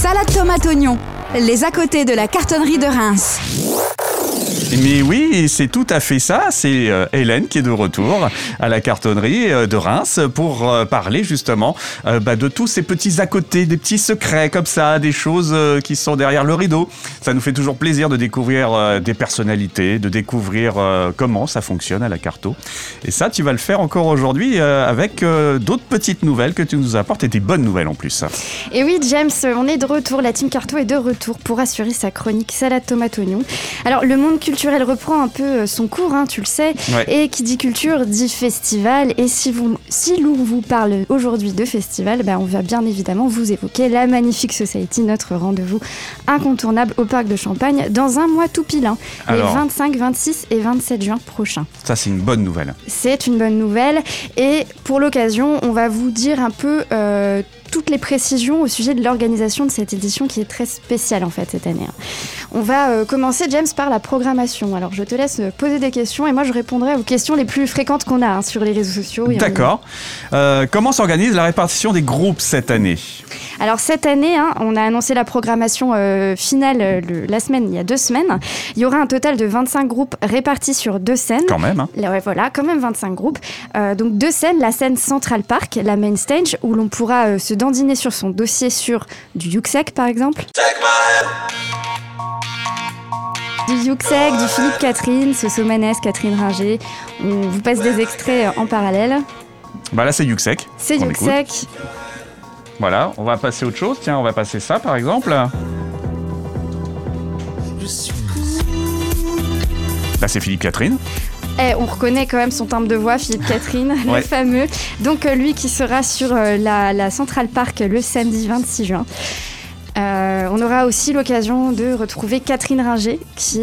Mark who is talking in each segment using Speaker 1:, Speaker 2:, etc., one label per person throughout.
Speaker 1: Salade tomate oignon, les à côté de la cartonnerie de Reims.
Speaker 2: Mais oui, c'est tout à fait ça. C'est euh, Hélène qui est de retour à la cartonnerie euh, de Reims pour euh, parler justement bah, de tous ces petits à côté, des petits secrets comme ça, des choses qui sont derrière le rideau. Ça nous fait toujours plaisir de découvrir des personnalités, de découvrir comment ça fonctionne à la carto. Et ça, tu vas le faire encore aujourd'hui avec d'autres petites nouvelles que tu nous apportes et des bonnes nouvelles en plus.
Speaker 3: Et oui, James, on est de retour. La team carto est de retour pour assurer sa chronique salade tomate oignon. Alors, le monde culturel reprend un peu euh, son cours, hein, tu le sais. Et qui dit culture dit festival. Et si, vous, si l'on vous parle aujourd'hui de festival, ben, on va bien évidemment vous évoquer la Magnifique Society, notre rendez-vous incontournable au Parc de Champagne dans un mois tout pile, hein, les 25, 26 et 27 juin prochains.
Speaker 2: Ça, c'est une bonne nouvelle.
Speaker 3: C'est une bonne nouvelle. Et pour l'occasion, on va vous dire un peu euh, toutes les précisions au sujet de l'organisation de cette édition qui est très spéciale en fait cette année. Hein. On va euh, commencer, James, par la programmation. Alors je te laisse euh, poser des questions et moi je répondrai aux questions les plus fréquentes qu'on a hein, sur les réseaux sociaux.
Speaker 2: D'accord. Euh, comment s'organise la répartition des groupes cette année?
Speaker 3: Alors cette année, hein, on a annoncé la programmation finale la semaine, il y a deux semaines. Il y aura un total de 25 groupes répartis sur deux scènes.
Speaker 2: Quand même. Hein.
Speaker 3: voilà, quand même 25 groupes. donc deux scènes, la scène Central Park, la main stage, où l'on pourra se dandiner sur son dossier sur du Yuxek par exemple. Du Yuxek, du Philippe Catherine, ce Somanès, Catherine Ringer. On vous passe des extraits en parallèle.
Speaker 2: Bah là c'est Yuxek.
Speaker 3: C'est Yuxek.
Speaker 2: Voilà, on va passer autre chose. Tiens, on va passer ça par exemple. Là c'est Philippe Catherine.
Speaker 3: Eh, on reconnaît quand même son timbre de voix, Philippe Catherine, le fameux. Donc euh, lui qui sera sur euh, la, la Central Park le samedi 26 juin. Euh, on aura aussi l'occasion de retrouver Catherine Ringer, qui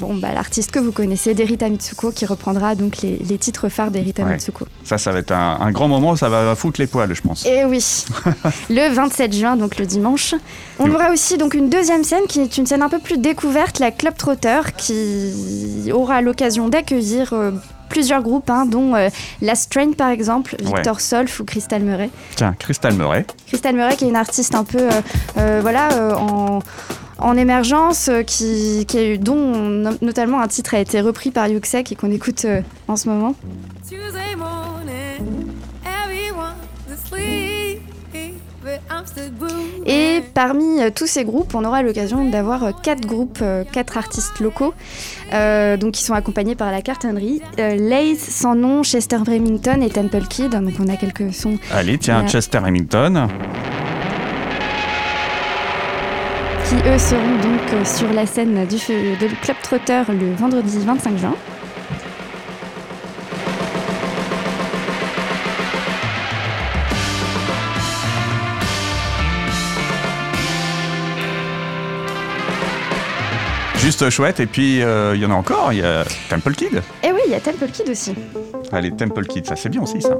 Speaker 3: bon, bah, l'artiste que vous connaissez d'Erita Mitsuko, qui reprendra donc les, titres phares d'Erita Mitsuko.
Speaker 2: Ça, ça va être un, grand moment, ça va foutre les poils, je pense.
Speaker 3: Et oui, le 27 juin, donc le dimanche. On aura aussi donc une deuxième scène qui est une scène un peu plus découverte, la Club Trotter, qui aura l'occasion d'accueillir euh, plusieurs groupes, hein, dont euh, La Strain par exemple, Victor Solf ou Crystal Murray.
Speaker 2: Tiens, Crystal Murray.
Speaker 3: Crystal Murray qui est une artiste un peu, euh, voilà, en en émergence, qui, qui, dont notamment un titre a été repris par Yuxek et qu'on écoute en ce moment. Et parmi euh, tous ces groupes, on aura l'occasion d'avoir euh, quatre groupes, euh, quatre artistes locaux, donc qui sont accompagnés par la cartonnerie. Lays, Sans Nom, Chester Remington et Temple Kid. Donc on a quelques sons.
Speaker 2: Allez, tiens, Chester Remington.
Speaker 3: Qui eux seront donc sur la scène du, de Club Trotter le vendredi 25 juin.
Speaker 2: Juste chouette. Et puis, euh, il y en a encore. Il y a Temple Kid.
Speaker 3: Eh oui, il y a Temple Kid aussi.
Speaker 2: Allez, Temple Kid, ça c'est bien aussi, ça.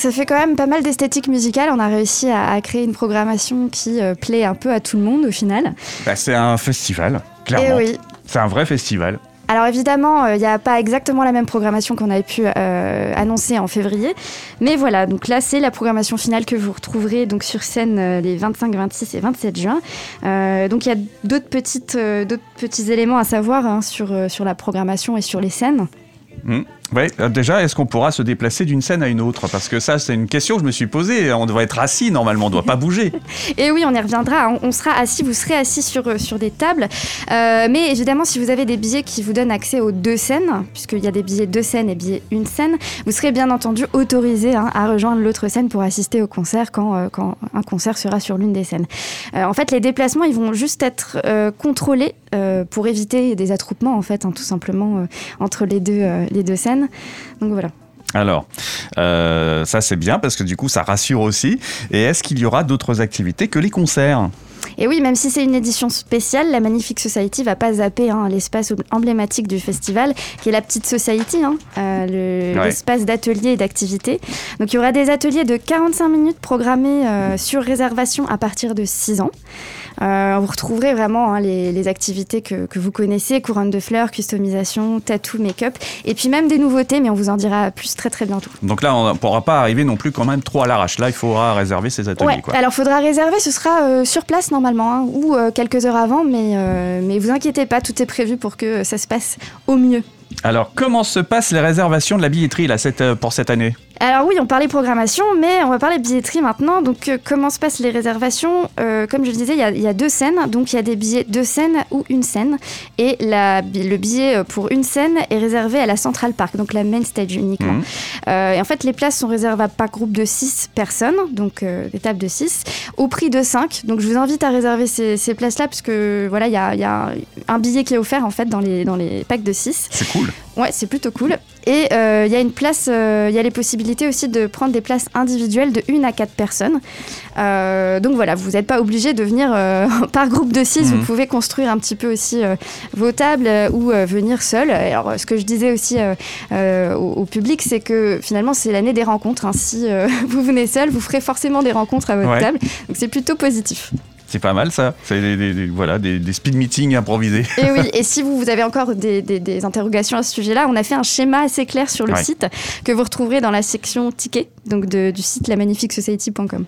Speaker 3: Ça fait quand même pas mal d'esthétique musicale. On a réussi à, créer une programmation qui euh, plaît un peu à tout le monde au final.
Speaker 2: Bah, c'est un festival, clairement.
Speaker 3: Et eh oui.
Speaker 2: C'est un vrai festival.
Speaker 3: Alors évidemment, il euh, n'y a pas exactement la même programmation qu'on avait pu euh, annoncer en février, mais voilà. Donc là, c'est la programmation finale que vous retrouverez donc sur scène euh, les 25, 26 et 27 juin. donc il y a d'autres petites, d'autres petits éléments à savoir hein, sur sur la programmation et sur les scènes.
Speaker 2: Mmh. Ouais, euh, déjà, est-ce qu'on pourra se déplacer d'une scène à une autre? Parce que ça, c'est une question que je me suis posée. On devrait être assis normalement, on ne doit pas bouger.
Speaker 3: Et oui, on y reviendra. On sera assis, vous serez assis sur, euh, sur des tables. Euh, mais évidemment, si vous avez des billets qui vous donnent accès aux deux scènes, puisqu'il y a des billets deux scènes et billets une scène, vous serez bien entendu autorisé hein, à rejoindre l'autre scène pour assister au concert quand, quand un concert sera sur l'une des scènes. en fait, les déplacements, ils vont juste être contrôlés pour éviter des attroupements, en fait, hein, tout simplement, entre les deux, les deux scènes. Donc voilà.
Speaker 2: Alors, euh, ça c'est bien parce que du coup ça rassure aussi. Et est-ce qu'il y aura d'autres activités que les concerts?
Speaker 3: Et oui, même si c'est une édition spéciale, la Magnifique Society va pas zapper hein, l'espace emblématique du festival, qui est la petite Society, hein, euh, l'espace d'ateliers et d'activités. Donc il y aura des ateliers de 45 minutes programmés euh, sur réservation à partir de 6 ans. Vous retrouverez vraiment hein, les, activités que, que, vous connaissez, couronne de fleurs, customisation, tattoo, make-up, et puis même des nouveautés, mais on vous en dira plus très très bientôt.
Speaker 2: Donc là, on ne pourra pas arriver non plus quand même trop à l'arrache. Là, il faudra réserver ses ateliers.
Speaker 3: Ouais, alors il faudra réserver, ce sera sur place normalement, hein, ou quelques heures avant, mais, mais vous inquiétez pas, tout est prévu pour que ça se passe au mieux.
Speaker 2: Alors, comment se passent les réservations de la billetterie là, cette, pour cette année?
Speaker 3: Alors oui, on parlait programmation, mais on va parler billetterie maintenant. Donc euh, comment se passent les réservations? Euh, Comme je le disais, il y, a deux scènes. Donc il y a des billets deux scènes ou une scène. Et la, le billet euh, pour une scène est réservé à la Central Park, donc la main stage uniquement. Mhm. et en fait, les places sont réservables par groupe de 6 personnes, donc des tables de 6, au prix de 5. Donc je vous invite à réserver ces, places-là, parce que voilà, il y a, y a, un billet qui est offert en fait dans les, dans les packs de 6.
Speaker 2: C'est cool.
Speaker 3: Ouais, c'est plutôt cool. Et il y a une place, il y a les possibilités aussi de prendre des places individuelles de 1 à 4 personnes. Euh, donc voilà, vous n'êtes pas obligé de venir euh, par groupe de 6, vous mhm. pouvez construire un petit peu aussi euh, vos tables ou venir seul. Alors ce que je disais aussi au, public, c'est que finalement c'est l'année des rencontres. Hein. Si vous venez seul, vous ferez forcément des rencontres à votre table. Donc c'est plutôt positif.
Speaker 2: C'est pas mal ça. C'est des, voilà, des, speed meetings improvisés.
Speaker 3: Et oui, et si vous, vous avez encore des, interrogations à ce sujet-là, on a fait un schéma assez clair sur le site que vous retrouverez dans la section tickets donc du site lamagnifiquesociety.com.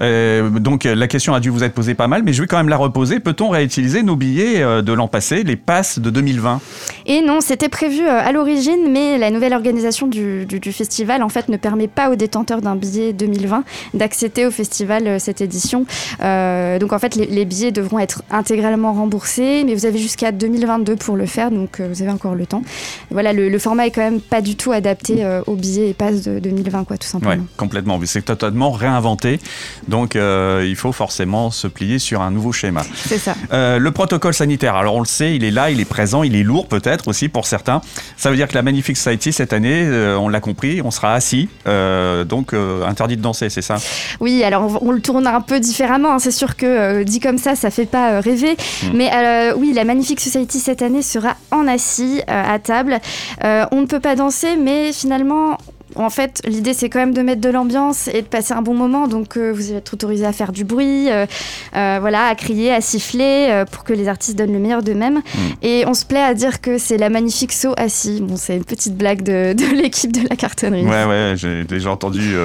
Speaker 2: Euh, donc la question a dû vous être posée pas mal, mais je vais quand même la reposer. Peut-on réutiliser nos billets euh, de l'an passé, les passes de 2020
Speaker 3: Et non, c'était prévu euh, à l'origine, mais la nouvelle organisation du, festival en fait ne permet pas aux détenteurs d'un billet 2020 d'accéder au festival cette édition. donc en fait, les, billets devront être intégralement remboursés, mais vous avez jusqu'à 2022 pour le faire, donc vous avez encore le temps. voilà, le, format est quand même pas du tout adapté aux billets et passes de 2020, quoi, tout simplement.
Speaker 2: Ouais, complètement. C'est totalement réinventé. Donc euh, il faut forcément se plier sur un nouveau schéma.
Speaker 3: C'est ça.
Speaker 2: Euh, le protocole sanitaire, alors on le sait, il est là, il est présent, il est lourd peut-être aussi pour certains. Ça veut dire que la Magnifique Society cette année, euh, on l'a compris, on sera assis, donc interdit de danser, c'est ça?
Speaker 3: Oui, alors on, le tourne un peu différemment. Hein. C'est sûr que dit comme ça, ça fait pas rêver. Hmm. Mais oui, la Magnifique Society cette année sera en assis à table. on ne peut pas danser, mais finalement en fait, l'idée c'est quand même de mettre de l'ambiance et de passer un bon moment. Donc, euh, vous êtes autorisé à faire du bruit, euh, euh, voilà, à crier, à siffler pour que les artistes donnent le meilleur d'eux-mêmes. Mm. Et on se plaît à dire que c'est la magnifique saut assis. Bon, c'est une petite blague de, l'équipe de la cartonnerie.
Speaker 2: Ouais, ouais, j'ai déjà entendu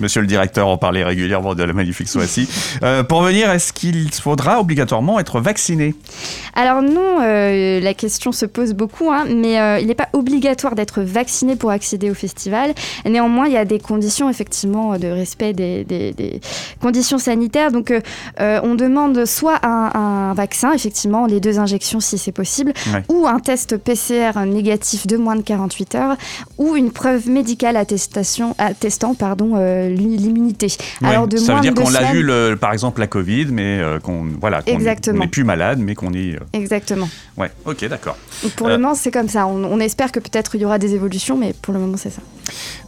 Speaker 2: Monsieur le directeur en parler régulièrement de la magnifique saut assis. pour venir, est-ce qu'il faudra obligatoirement être vacciné?
Speaker 3: Alors non, la question se pose beaucoup, hein, mais il n'est pas obligatoire d'être vacciné pour accéder au festival. Néanmoins, il y a des conditions effectivement de respect des, conditions sanitaires. Donc, euh, euh, on demande soit un, vaccin, effectivement, les deux injections si c'est possible, ou un test PCR négatif de moins de 48 heures, ou une preuve médicale attestation, attestant pardon euh, l'immunité.
Speaker 2: Alors de ça veut dire qu'on l'a eu, par exemple, la Covid, mais qu'on voilà, n'est plus malade, mais qu'on est.
Speaker 3: Exactement.
Speaker 2: Ouais. Ok, d'accord.
Speaker 3: Pour le moment, c'est comme ça. On, on espère que peut-être il y aura des évolutions, mais pour le moment, c'est ça.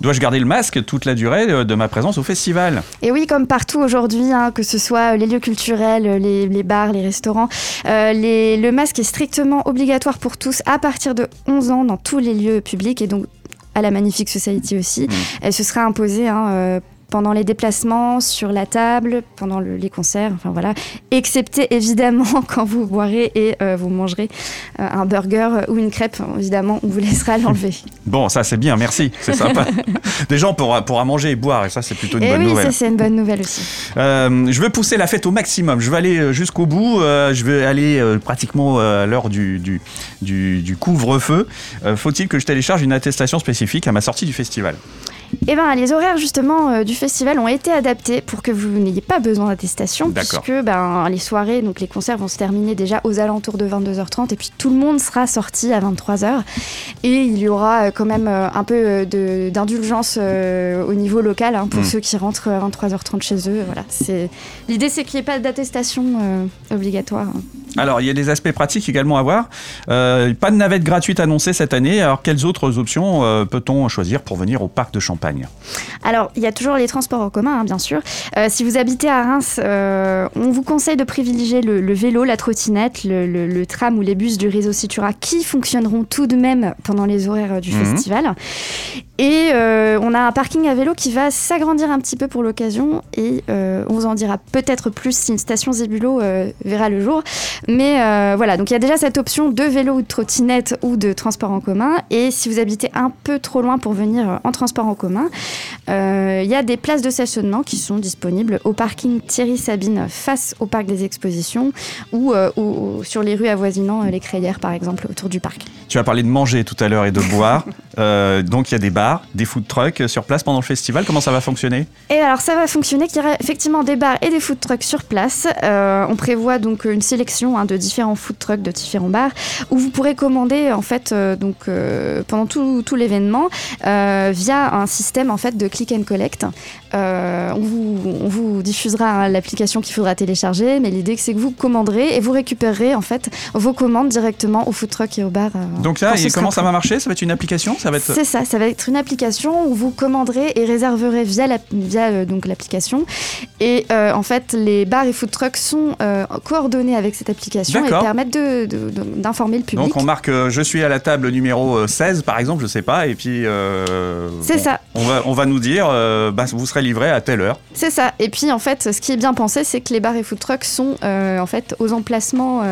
Speaker 2: Dois-je garder le masque toute la durée euh, de ma présence au festival?
Speaker 3: Et oui, comme partout aujourd'hui, hein, que ce soit les lieux culturels, les, bars, les restaurants, euh, le masque est strictement obligatoire pour tous à partir de 11 ans dans tous les lieux publics et donc à la Magnifique Society aussi. Mmh. Elle se sera imposée hein, euh, pendant les déplacements, sur la table, pendant les concerts, enfin voilà, excepté évidemment quand vous boirez et euh, vous mangerez euh, un burger ou une crêpe, évidemment, on vous laissera l'enlever.
Speaker 2: Bon, ça c'est bien, merci, c'est sympa. Des gens pourra, manger et boire, et ça c'est plutôt une
Speaker 3: et
Speaker 2: bonne
Speaker 3: oui,
Speaker 2: nouvelle.
Speaker 3: ça c'est une bonne nouvelle aussi.
Speaker 2: Euh, je veux pousser la fête au maximum, je veux aller jusqu'au bout, je vais aller pratiquement à l'heure du, du, du couvre-feu. Faut-il que je télécharge une attestation spécifique à ma sortie du festival?
Speaker 3: Eh ben, les horaires justement euh, du festival ont été adaptés pour que vous n'ayez pas besoin d'attestation, puisque ben, les soirées, donc les concerts vont se terminer déjà aux alentours de 22h30, et puis tout le monde sera sorti à 23h. Et il y aura euh, quand même euh, un peu d'indulgence au niveau local hein, pour hmm. ceux qui rentrent à 23h30 chez eux. Voilà, l'idée, c'est qu'il n'y ait pas d'attestation obligatoire. Hein.
Speaker 2: Alors, il y a des aspects pratiques également à voir. pas de navette gratuite annoncée cette année. Alors, quelles autres options peut-on choisir pour venir au parc de Champagne?
Speaker 3: Alors, il y a toujours les transports en commun, hein, bien sûr. Euh, si vous habitez à Reims, euh, on vous conseille de privilégier le, vélo, la trottinette, le, tram ou les bus du réseau Citura qui fonctionneront tout de même pendant les horaires du mhm. festival. Et euh, on a un parking à vélo qui va s'agrandir un petit peu pour l'occasion et euh, on vous en dira peut-être plus si une station Zébulo euh, verra le jour. Mais voilà, donc il y a déjà cette option de vélo ou de trottinette ou de transport en commun. Et si vous habitez un peu trop loin pour venir en transport en commun, il y a des places de stationnement qui sont disponibles au parking Thierry Sabine face au parc des expositions ou, sur les rues avoisinant les Crayères par exemple autour du parc.
Speaker 2: Tu as parlé de manger tout à l'heure et de boire. Donc il y a des bars, des food trucks sur place pendant le festival. Comment ça va fonctionner?
Speaker 3: Et alors ça va fonctionner qu'il y aura effectivement des bars et des food trucks sur place. Euh, on prévoit donc une sélection hein, de différents food trucks, de différents bars, où vous pourrez commander en fait euh, donc euh, pendant tout, tout l'événement euh, via un système en fait de click and collect. Euh, on, vous, on vous diffusera hein, l'application qu'il faudra télécharger, mais l'idée c'est que vous commanderez et vous récupérerez en fait vos commandes directement au food truck et au bar. euh,
Speaker 2: Donc
Speaker 3: ce
Speaker 2: et comment ça va marcher? Ça va être une application? Ça va être
Speaker 3: C'est ça, ça va être une application où vous commanderez et réserverez via la- via euh, donc l'application. Et euh, en fait, les bars et food trucks sont euh, coordonnés avec cette application et permettent de- de- de- d'informer le public.
Speaker 2: Donc on marque euh, je suis à la table numéro euh, 16 par exemple, je sais pas, et puis
Speaker 3: C'est
Speaker 2: bon,
Speaker 3: ça.
Speaker 2: On va, on va nous dire bah, vous serez livré à telle heure.
Speaker 3: C'est ça. Et puis en fait, ce qui est bien pensé, c'est que les bars et food trucks sont en fait aux emplacements,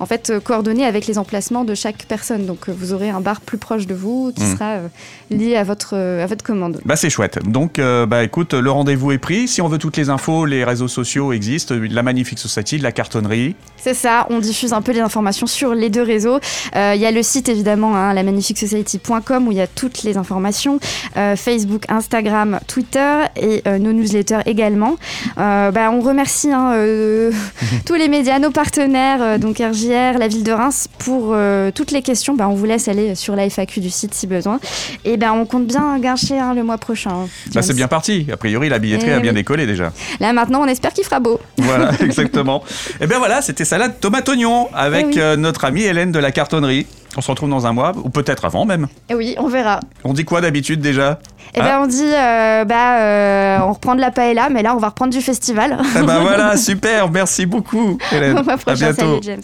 Speaker 3: en fait coordonnés avec les emplacements de chaque personne. Donc vous aurez un bar plus proche de vous qui
Speaker 2: Mm.
Speaker 3: sera à votre à votre commande.
Speaker 2: Bah c'est chouette. Donc euh, bah écoute, le rendez-vous est pris. Si on veut toutes les infos, les réseaux sociaux existent. La Magnifique Society, la cartonnerie.
Speaker 3: C'est ça, on diffuse un peu les informations sur les deux réseaux. Euh, Il y a le site évidemment, hein, la magnifiquesociety.com où il y a toutes les informations. Euh, Facebook, Instagram, Twitter et nos newsletters également. Bah, on remercie hein, tous les médias, nos partenaires, donc RJR, la ville de Reims, pour toutes les questions. Bah, on vous laisse aller sur la FAQ du site si besoin. Et ben on compte bien gâcher hein, le mois prochain.
Speaker 2: Bah c'est bien parti. A priori, la billetterie
Speaker 3: Eh
Speaker 2: a bien
Speaker 3: oui.
Speaker 2: décollé déjà.
Speaker 3: Là maintenant, on espère qu'il fera beau.
Speaker 2: Voilà, exactement. Et bien voilà, c'était salade tomate oignon avec
Speaker 3: Eh oui.
Speaker 2: euh, notre amie Hélène de la cartonnerie. On se retrouve dans un mois, ou peut-être avant même.
Speaker 3: Et oui, on verra.
Speaker 2: On dit quoi d'habitude déjà?
Speaker 3: Et ben on dit, euh, bah, euh, on reprend de la paella, mais là on va reprendre du festival.
Speaker 2: Eh ben voilà, super, merci beaucoup Hélène.
Speaker 3: Au mois
Speaker 2: à
Speaker 3: prochain,
Speaker 2: bientôt.
Speaker 3: salut James.